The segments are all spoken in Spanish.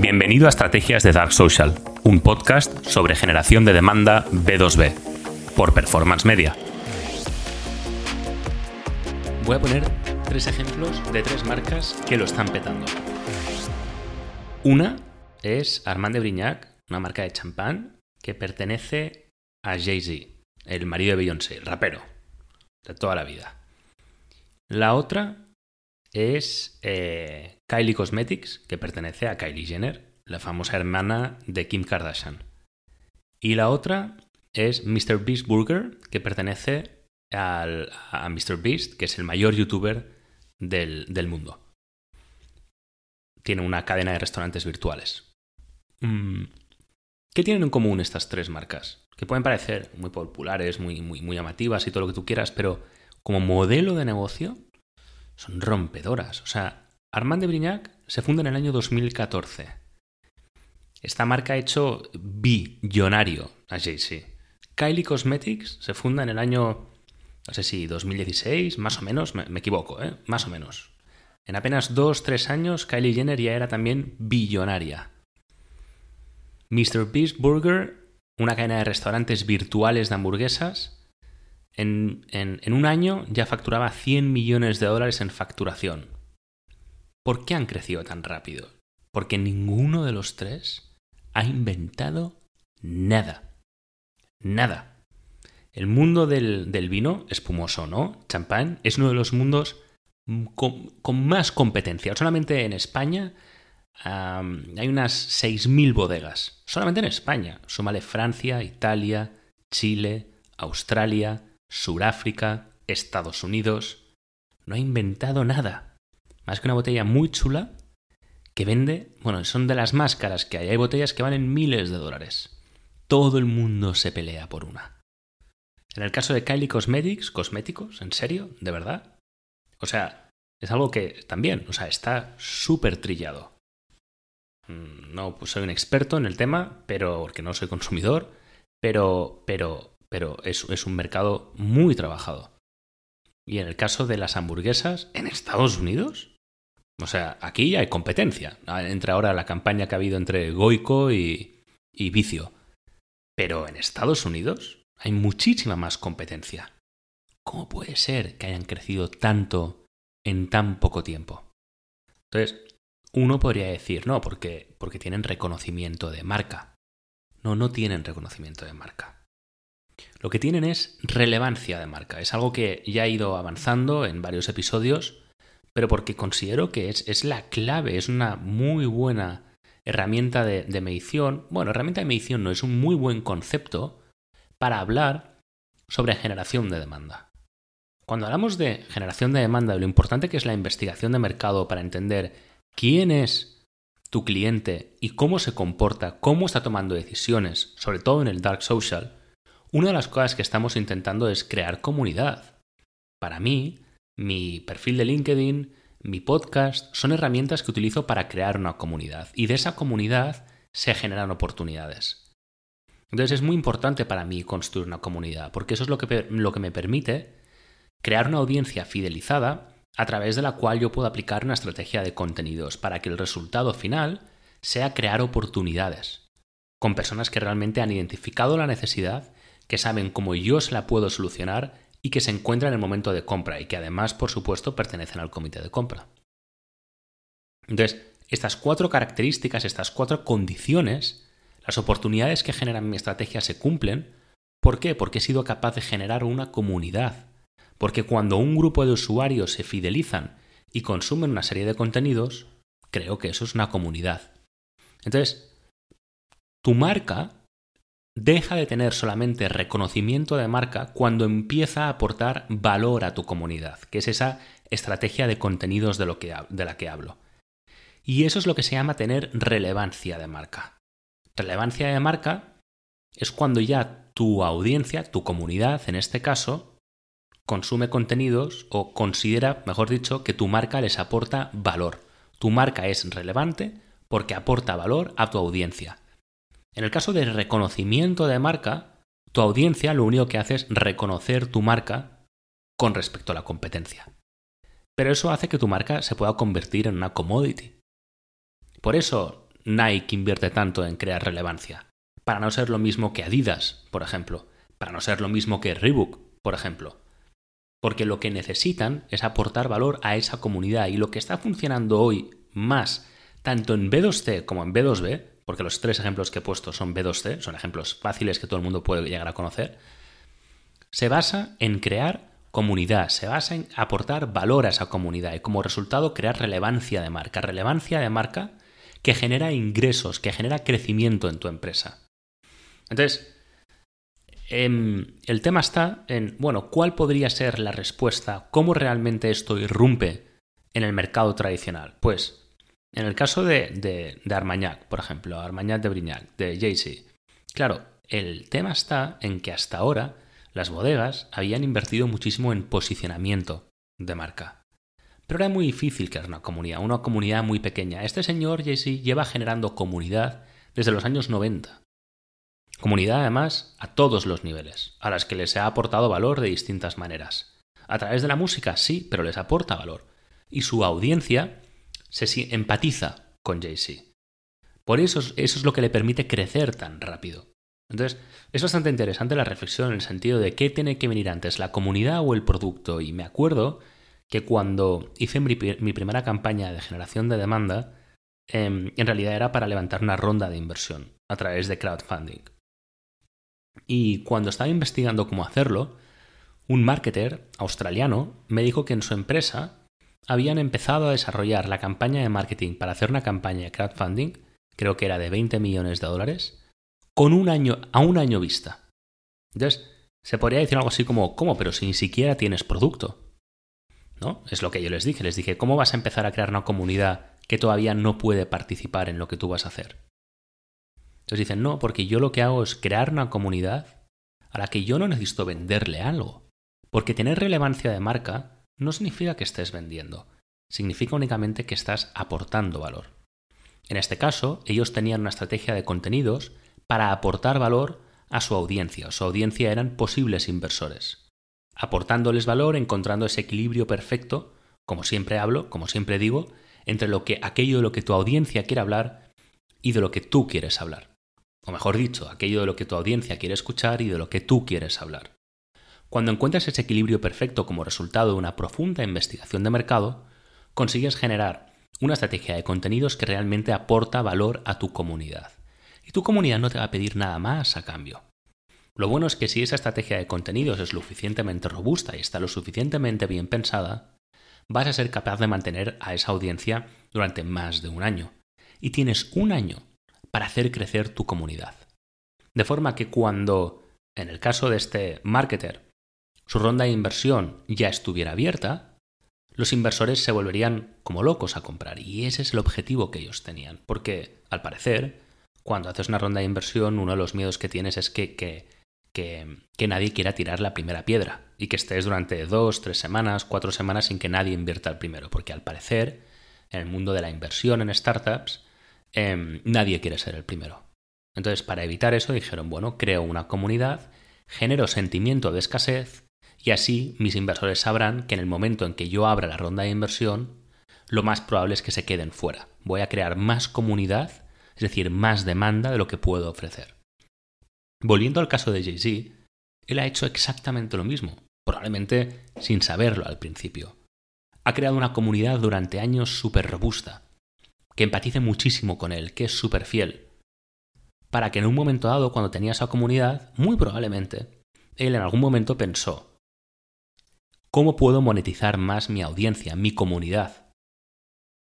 Bienvenido a Estrategias de Dark Social, un podcast sobre generación de demanda B2B, por Performance Media. Voy a poner tres ejemplos de tres marcas que lo están petando. Una es Armand de Brignac, una marca de champán que pertenece a Jay-Z, el marido de Beyoncé, el rapero, de toda la vida. La otra es eh, Kylie Cosmetics, que pertenece a Kylie Jenner, la famosa hermana de Kim Kardashian. Y la otra es Mr. Beast Burger, que pertenece al, a Mr. Beast, que es el mayor youtuber del, del mundo. Tiene una cadena de restaurantes virtuales. Mm, ¿Qué tienen en común estas tres marcas? Que pueden parecer muy populares, muy, muy, muy llamativas y todo lo que tú quieras, pero como modelo de negocio son rompedoras. O sea, Armand de Brignac se funda en el año 2014. Esta marca ha hecho billonario a Jay-Z. Kylie Cosmetics se funda en el año, no sé si 2016, más o menos, me, equivoco, ¿eh? más o menos. En apenas dos, tres años, Kylie Jenner ya era también billonaria. Mr. Beast Burger, una cadena de restaurantes virtuales de hamburguesas, en, un año ya facturaba 100 millones de dólares en facturación. ¿Por qué han crecido tan rápido? Porque ninguno de los tres ha inventado nada. Nada. El mundo del, vino espumoso, ¿no? Champán es uno de los mundos con, más competencia. Solamente en España hay unas 6.000 bodegas. Solamente en España. Súmale Francia, Italia, Chile, Australia, Suráfrica, Estados Unidos. No ha inventado nada. Más que una botella muy chula que vende, bueno, son de las más caras que hay. Hay botellas que valen miles de dólares. Todo el mundo se pelea por una. En el caso de Kylie Cosmetics, cosméticos, ¿en serio? ¿De verdad? O sea, es algo que también, o sea, está súper trillado. Mm, no pues soy un experto en el tema, pero porque no soy consumidor, pero, pero pero es, un mercado muy trabajado. Y en el caso de las hamburguesas, en Estados Unidos, o sea, aquí ya hay competencia. Entra ahora la campaña que ha habido entre Goico y, y Vicio. Pero en Estados Unidos hay muchísima más competencia. ¿Cómo puede ser que hayan crecido tanto en tan poco tiempo? Entonces, uno podría decir, no, porque, porque tienen reconocimiento de marca. No, no tienen reconocimiento de marca. Lo que tienen es relevancia de marca. Es algo que ya he ido avanzando en varios episodios, pero porque considero que es, la clave, es una muy buena herramienta de, de medición. Bueno, herramienta de medición no, es un muy buen concepto para hablar sobre generación de demanda. Cuando hablamos de generación de demanda, lo importante que es la investigación de mercado para entender quién es tu cliente y cómo se comporta, cómo está tomando decisiones, sobre todo en el dark social, una de las cosas que estamos intentando es crear comunidad. Para mí, mi perfil de LinkedIn, mi podcast, son herramientas que utilizo para crear una comunidad y de esa comunidad se generan oportunidades. Entonces es muy importante para mí construir una comunidad, porque eso es lo que, lo que me permite crear una audiencia fidelizada a través de la cual yo puedo aplicar una estrategia de contenidos para que el resultado final sea crear oportunidades con personas que realmente han identificado la necesidad que saben cómo yo se la puedo solucionar y que se encuentran en el momento de compra y que además, por supuesto, pertenecen al comité de compra. Entonces, estas cuatro características, estas cuatro condiciones, las oportunidades que generan mi estrategia se cumplen. ¿Por qué? Porque he sido capaz de generar una comunidad. Porque cuando un grupo de usuarios se fidelizan y consumen una serie de contenidos, creo que eso es una comunidad. Entonces, tu marca deja de tener solamente reconocimiento de marca cuando empieza a aportar valor a tu comunidad, que es esa estrategia de contenidos de, lo que, de la que hablo. Y eso es lo que se llama tener relevancia de marca. Relevancia de marca es cuando ya tu audiencia, tu comunidad en este caso, consume contenidos o considera, mejor dicho, que tu marca les aporta valor. Tu marca es relevante porque aporta valor a tu audiencia. En el caso de reconocimiento de marca, tu audiencia lo único que hace es reconocer tu marca con respecto a la competencia. Pero eso hace que tu marca se pueda convertir en una commodity. Por eso, Nike invierte tanto en crear relevancia? Para no ser lo mismo que Adidas, por ejemplo. Para no ser lo mismo que Reebok, por ejemplo. Porque lo que necesitan es aportar valor a esa comunidad y lo que está funcionando hoy más, tanto en B2C como en B2B, porque los tres ejemplos que he puesto son B2C, son ejemplos fáciles que todo el mundo puede llegar a conocer, se basa en crear comunidad, se basa en aportar valor a esa comunidad y como resultado crear relevancia de marca, relevancia de marca que genera ingresos, que genera crecimiento en tu empresa. Entonces, em, el tema está en, bueno, ¿cuál podría ser la respuesta? ¿Cómo realmente esto irrumpe en el mercado tradicional? Pues, en el caso de, de, Armagnac, por ejemplo, Armagnac de Brignac, de Jay-Z, claro, el tema está en que hasta ahora las bodegas habían invertido muchísimo en posicionamiento de marca. Pero era muy difícil crear una comunidad, una comunidad muy pequeña. Este señor Jesse lleva generando comunidad desde los años 90. Comunidad además a todos los niveles, a las que les ha aportado valor de distintas maneras. A través de la música sí, pero les aporta valor. Y su audiencia se empatiza con Jay-Z. Por eso, eso es lo que le permite crecer tan rápido. Entonces, es bastante interesante la reflexión en el sentido de qué tiene que venir antes, la comunidad o el producto. Y me acuerdo que cuando hice mi, primera campaña de generación de demanda, em, en realidad era para levantar una ronda de inversión a través de crowdfunding. Y cuando estaba investigando cómo hacerlo, un marketer australiano me dijo que en su empresa habían empezado a desarrollar la campaña de marketing para hacer una campaña de crowdfunding, creo que era de 20 millones de dólares, con un año, a un año vista. Entonces, se podría decir algo así como, ¿cómo? Pero si ni siquiera tienes producto. ¿No? Es lo que yo les dije. Les dije, ¿cómo vas a empezar a crear una comunidad que todavía no puede participar en lo que tú vas a hacer? Entonces dicen, no, porque yo lo que hago es crear una comunidad a la que yo no necesito venderle algo. Porque tener relevancia de marca no significa que estés vendiendo, significa únicamente que estás aportando valor. En este caso, ellos tenían una estrategia de contenidos para aportar valor a su audiencia. Su audiencia eran posibles inversores. Aportándoles valor, encontrando ese equilibrio perfecto, como siempre hablo, como siempre digo, entre lo que aquello de lo que tu audiencia quiere hablar y de lo que tú quieres hablar. O mejor dicho, aquello de lo que tu audiencia quiere escuchar y de lo que tú quieres hablar. Cuando encuentras ese equilibrio perfecto como resultado de una profunda investigación de mercado, consigues generar una estrategia de contenidos que realmente aporta valor a tu comunidad y tu comunidad no te va a pedir nada más a cambio. Lo bueno es que si esa estrategia de contenidos es lo suficientemente robusta y está lo suficientemente bien pensada, vas a ser capaz de mantener a esa audiencia durante más de un año. Y tienes un año para hacer crecer tu comunidad. De forma que cuando, en el caso de este marketer, su ronda de inversión ya estuviera abierta, los inversores se volverían como locos a comprar. Y ese es el objetivo que ellos tenían. Porque, al parecer, cuando haces una ronda de inversión, uno de los miedos que tienes es que, que, que, nadie quiera tirar la primera piedra y que estés durante dos, tres semanas, cuatro semanas sin que nadie invierta el primero, porque al parecer, en el mundo de la inversión en startups, em, nadie quiere ser el primero. Entonces, para evitar eso, dijeron, bueno, creo una comunidad, genero sentimiento de escasez y así mis inversores sabrán que en el momento en que yo abra la ronda de inversión, lo más probable es que se queden fuera. Voy a crear más comunidad es decir, más demanda de lo que puedo ofrecer. Volviendo al caso de Jay-Z, él ha hecho exactamente lo mismo, probablemente sin saberlo al principio. Ha creado una comunidad durante años súper robusta, que empatice muchísimo con él, que es súper fiel, para que en un momento dado, cuando tenía esa comunidad, muy probablemente, él en algún momento pensó, ¿cómo puedo monetizar más mi audiencia, mi comunidad?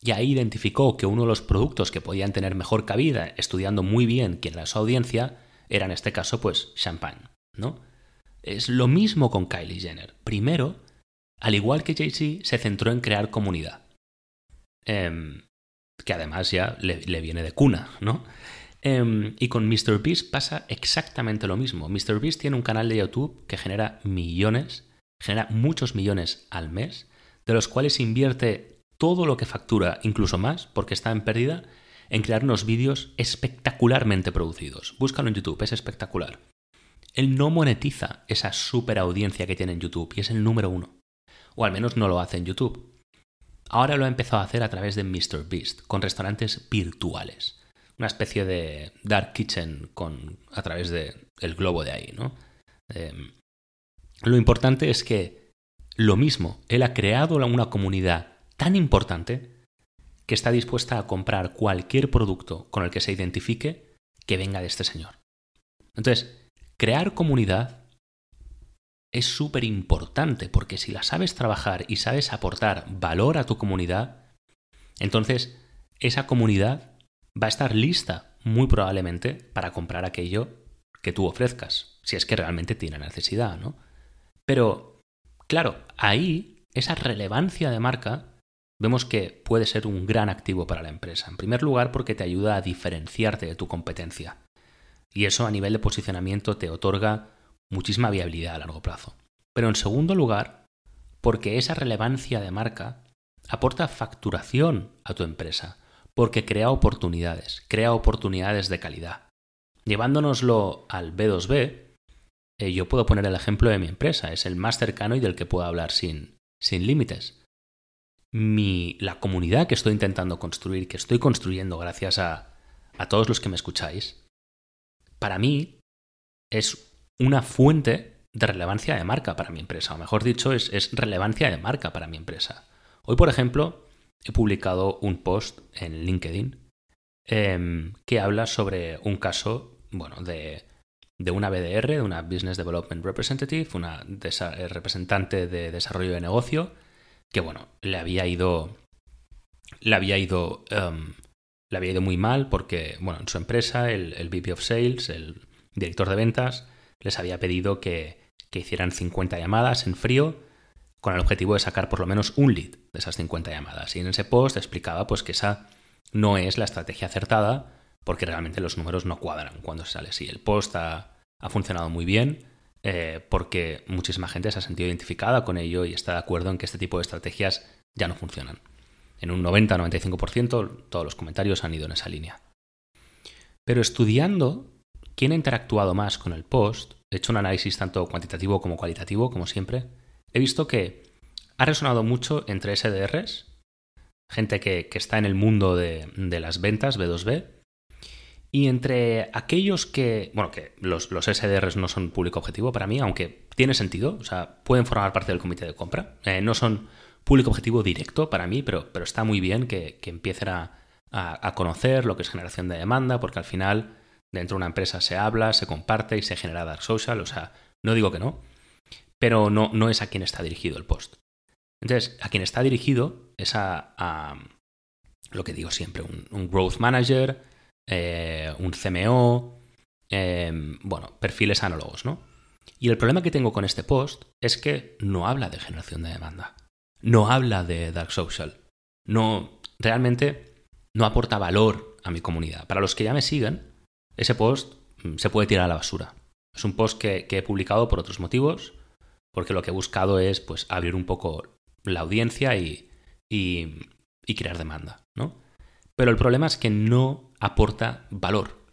Y ahí identificó que uno de los productos que podían tener mejor cabida, estudiando muy bien quién era su audiencia, era en este caso, pues, champán, ¿no? Es lo mismo con Kylie Jenner. Primero, al igual que Jay-Z, se centró en crear comunidad. Em, que además ya le, viene de cuna, ¿no? Em, y con MrBeast pasa exactamente lo mismo. MrBeast tiene un canal de YouTube que genera millones, genera muchos millones al mes, de los cuales invierte todo lo que factura, incluso más, porque está en pérdida, en crear unos vídeos espectacularmente producidos. Búscalo en YouTube, es espectacular. Él no monetiza esa super audiencia que tiene en YouTube y es el número uno. O al menos no lo hace en YouTube. Ahora lo ha empezado a hacer a través de MrBeast, con restaurantes virtuales. una especie de dark kitchen con, a través del el globo de ahí, ¿no? Em, lo importante es que lo mismo, él ha creado una comunidad tan importante que está dispuesta a comprar cualquier producto con el que se identifique que venga de este señor. Entonces, crear comunidad es súper importante porque si la sabes trabajar y sabes aportar valor a tu comunidad, entonces esa comunidad va a estar lista muy probablemente para comprar aquello que tú ofrezcas, si es que realmente tiene necesidad, ¿no? Pero, claro, ahí esa relevancia de marca vemos que puede ser un gran activo para la empresa. En primer lugar, porque te ayuda a diferenciarte de tu competencia. Y eso a nivel de posicionamiento te otorga muchísima viabilidad a largo plazo. Pero en segundo lugar, porque esa relevancia de marca aporta facturación a tu empresa, porque crea oportunidades, crea oportunidades de calidad. Llevándonoslo al B2B, eh, yo puedo poner el ejemplo de mi empresa, es el más cercano y del que puedo hablar sin, sin límites. Mi, la comunidad que estoy intentando construir, que estoy construyendo gracias a, a todos los que me escucháis, para mí es una fuente de relevancia de marca para mi empresa, o mejor dicho, es, relevancia de marca para mi empresa. Hoy, por ejemplo, he publicado un post en LinkedIn em, que habla sobre un caso, bueno, de, de, una BDR, de una Business Development Representative, una eh, representante de desarrollo de negocio, que bueno, le había ido. Le había ido. Em, le había ido muy mal porque, bueno, en su empresa, el, el, VP of Sales, el director de ventas, les había pedido que, que hicieran 50 llamadas en frío con el objetivo de sacar por lo menos un lead de esas 50 llamadas. Y en ese post explicaba pues que esa no es la estrategia acertada porque realmente los números no cuadran cuando se sale. Sí, el post ha, funcionado muy bien eh, porque muchísima gente se ha sentido identificada con ello y está de acuerdo en que este tipo de estrategias ya no funcionan. En un 90-95% todos los comentarios han ido en esa línea. Pero estudiando quién ha interactuado más con el post, he hecho un análisis tanto cuantitativo como cualitativo, como siempre, he visto que ha resonado mucho entre SDRs, gente que, está en el mundo de, las ventas B2B, y entre aquellos que, bueno, que los, los, SDRs no son público objetivo para mí, aunque tiene sentido, o sea, pueden formar parte del comité de compra, eh, no son público objetivo directo para mí, pero, pero está muy bien que, empiecen a, a, conocer lo que es generación de demanda, porque al final dentro de una empresa se habla, se comparte y se genera Dark Social, o sea, no digo que no, pero no, no es a quien está dirigido el post. Entonces, a quien está dirigido es a, lo que digo siempre, un, growth manager, eh, un CMO, em, bueno, perfiles análogos, ¿no? Y el problema que tengo con este post es que no habla de generación de demanda, no habla de Dark Social, no, realmente no aporta valor a mi comunidad. Para los que ya me siguen, ese post mm, se puede tirar a la basura. Es un post que he publicado por otros motivos, porque lo que he buscado es pues abrir un poco la audiencia y, y, crear demanda, ¿no? Pero el problema es que no aporta valor.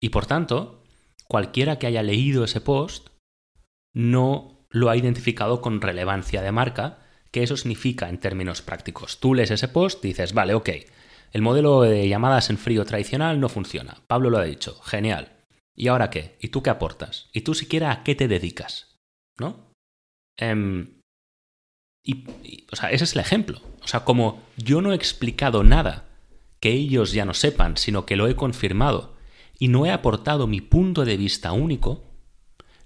Y por tanto, cualquiera que haya leído ese post no lo ha identificado con relevancia de marca, que eso significa en términos prácticos. Tú lees ese post y dices, vale, ok, el modelo de llamadas en frío tradicional no funciona. Pablo lo ha dicho, genial. ¿Y ahora qué? ¿Y tú qué aportas? ¿Y tú siquiera a qué te dedicas? ¿No? Em, y, o sea, ese es el ejemplo. O sea, como yo no he explicado nada que ellos ya no sepan, sino que lo he confirmado y no he aportado mi punto de vista único,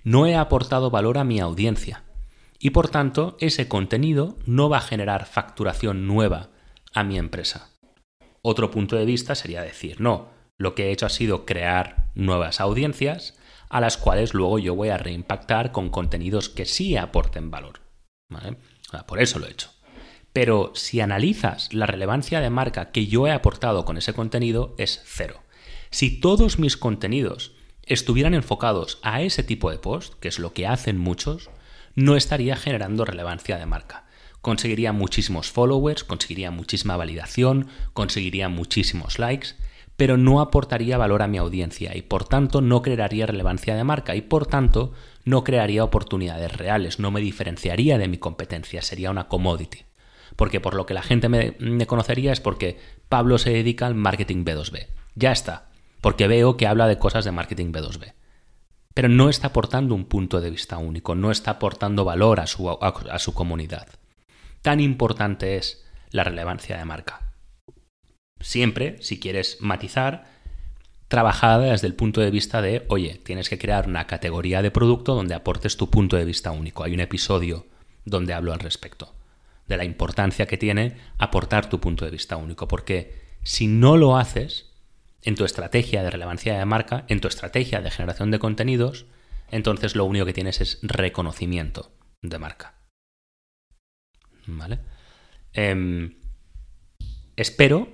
no he aportado valor a mi audiencia. Y por tanto, ese contenido no va a generar facturación nueva a mi empresa. Otro punto de vista sería decir, no, lo que he hecho ha sido crear nuevas audiencias a las cuales luego yo voy a reimpactar con contenidos que sí aporten valor. por eso lo he hecho. Pero si analizas la relevancia de marca que yo he aportado con ese contenido, es cero. Si todos mis contenidos estuvieran enfocados a ese tipo de post, que es lo que hacen muchos, no estaría generando relevancia de marca. Conseguiría muchísimos followers, conseguiría muchísima validación, conseguiría muchísimos likes, pero no aportaría valor a mi audiencia y por tanto no crearía relevancia de marca y por tanto no crearía oportunidades reales, no me diferenciaría de mi competencia, sería una commodity. Porque por lo que la gente me, conocería es porque Pablo se dedica al marketing B2B. Ya está. porque veo que habla de cosas de marketing B2B. Pero no está aportando un punto de vista único, no está aportando valor a su, a su comunidad. Tan importante es la relevancia de marca. Siempre, si quieres matizar, trabajada desde el punto de vista de, oye, tienes que crear una categoría de producto donde aportes tu punto de vista único. Hay un episodio donde hablo al respecto, de la importancia que tiene aportar tu punto de vista único, porque si no lo haces en tu estrategia de relevancia de marca, en tu estrategia de generación de contenidos, entonces lo único que tienes es reconocimiento de marca. ¿Vale? Em, espero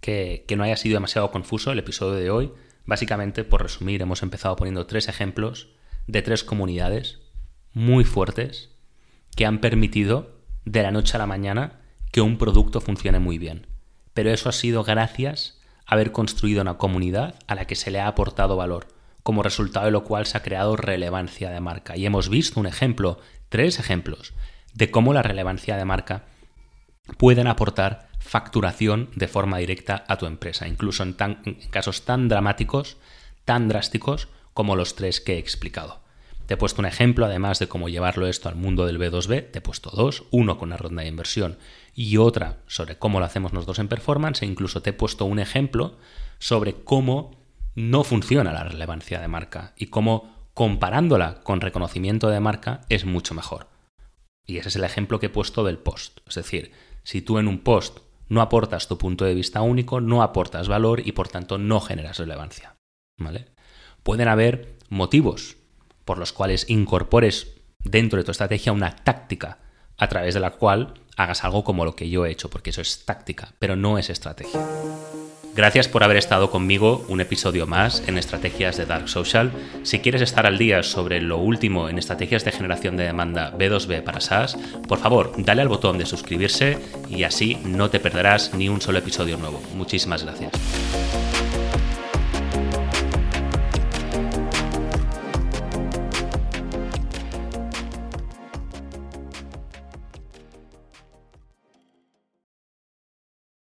que, que no haya sido demasiado confuso el episodio de hoy. Básicamente, por resumir, hemos empezado poniendo tres ejemplos de tres comunidades muy fuertes que han permitido de la noche a la mañana que un producto funcione muy bien. Pero eso ha sido gracias a haber construido una comunidad a la que se le ha aportado valor, como resultado de lo cual se ha creado relevancia de marca. Y hemos visto un ejemplo, tres ejemplos, de cómo la relevancia de marca pueden aportar facturación de forma directa a tu empresa, incluso en, en casos tan dramáticos, tan drásticos como los tres que he explicado. Te he puesto un ejemplo, además de cómo llevarlo esto al mundo del B2B, te he puesto dos, uno con una ronda de inversión y otra sobre cómo lo hacemos nosotros en performance, e incluso te he puesto un ejemplo sobre cómo no funciona la relevancia de marca y cómo comparándola con reconocimiento de marca es mucho mejor. Y ese es el ejemplo que he puesto del post. Es decir, si tú en un post no aportas tu punto de vista único, no aportas valor y por tanto no generas relevancia. ¿Vale? Pueden haber motivos por los cuales incorpores dentro de tu estrategia una táctica a través de la cual hagas algo como lo que yo he hecho, porque eso es táctica, pero no es estrategia. Gracias por haber estado conmigo un episodio más en Estrategias de Dark Social. Si quieres estar al día sobre lo último en estrategias de generación de demanda B2B para SaaS, por favor, dale al botón de suscribirse y así no te perderás ni un solo episodio nuevo. Muchísimas gracias.